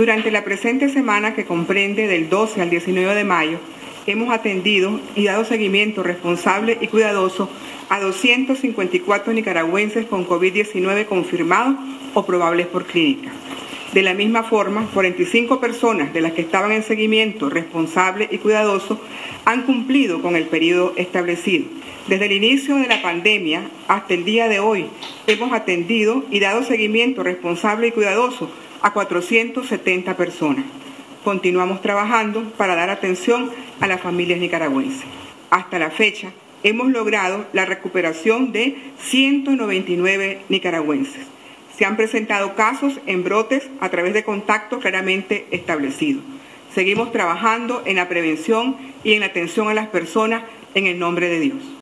Durante la presente semana que comprende del 12 al 19 de mayo, hemos atendido y dado seguimiento responsable y cuidadoso a 254 nicaragüenses con COVID-19 confirmados o probables por clínica. De la misma forma, 45 personas de las que estaban en seguimiento responsable y cuidadoso han cumplido con el periodo establecido. Desde el inicio de la pandemia hasta el día de hoy, hemos atendido y dado seguimiento responsable y cuidadoso a 470 personas. Continuamos trabajando para dar atención a las familias nicaragüenses. Hasta la fecha, hemos logrado la recuperación de 199 nicaragüenses se han presentado casos en brotes a través de contactos claramente establecidos. Seguimos trabajando en la prevención y en la atención a las personas en el nombre de Dios.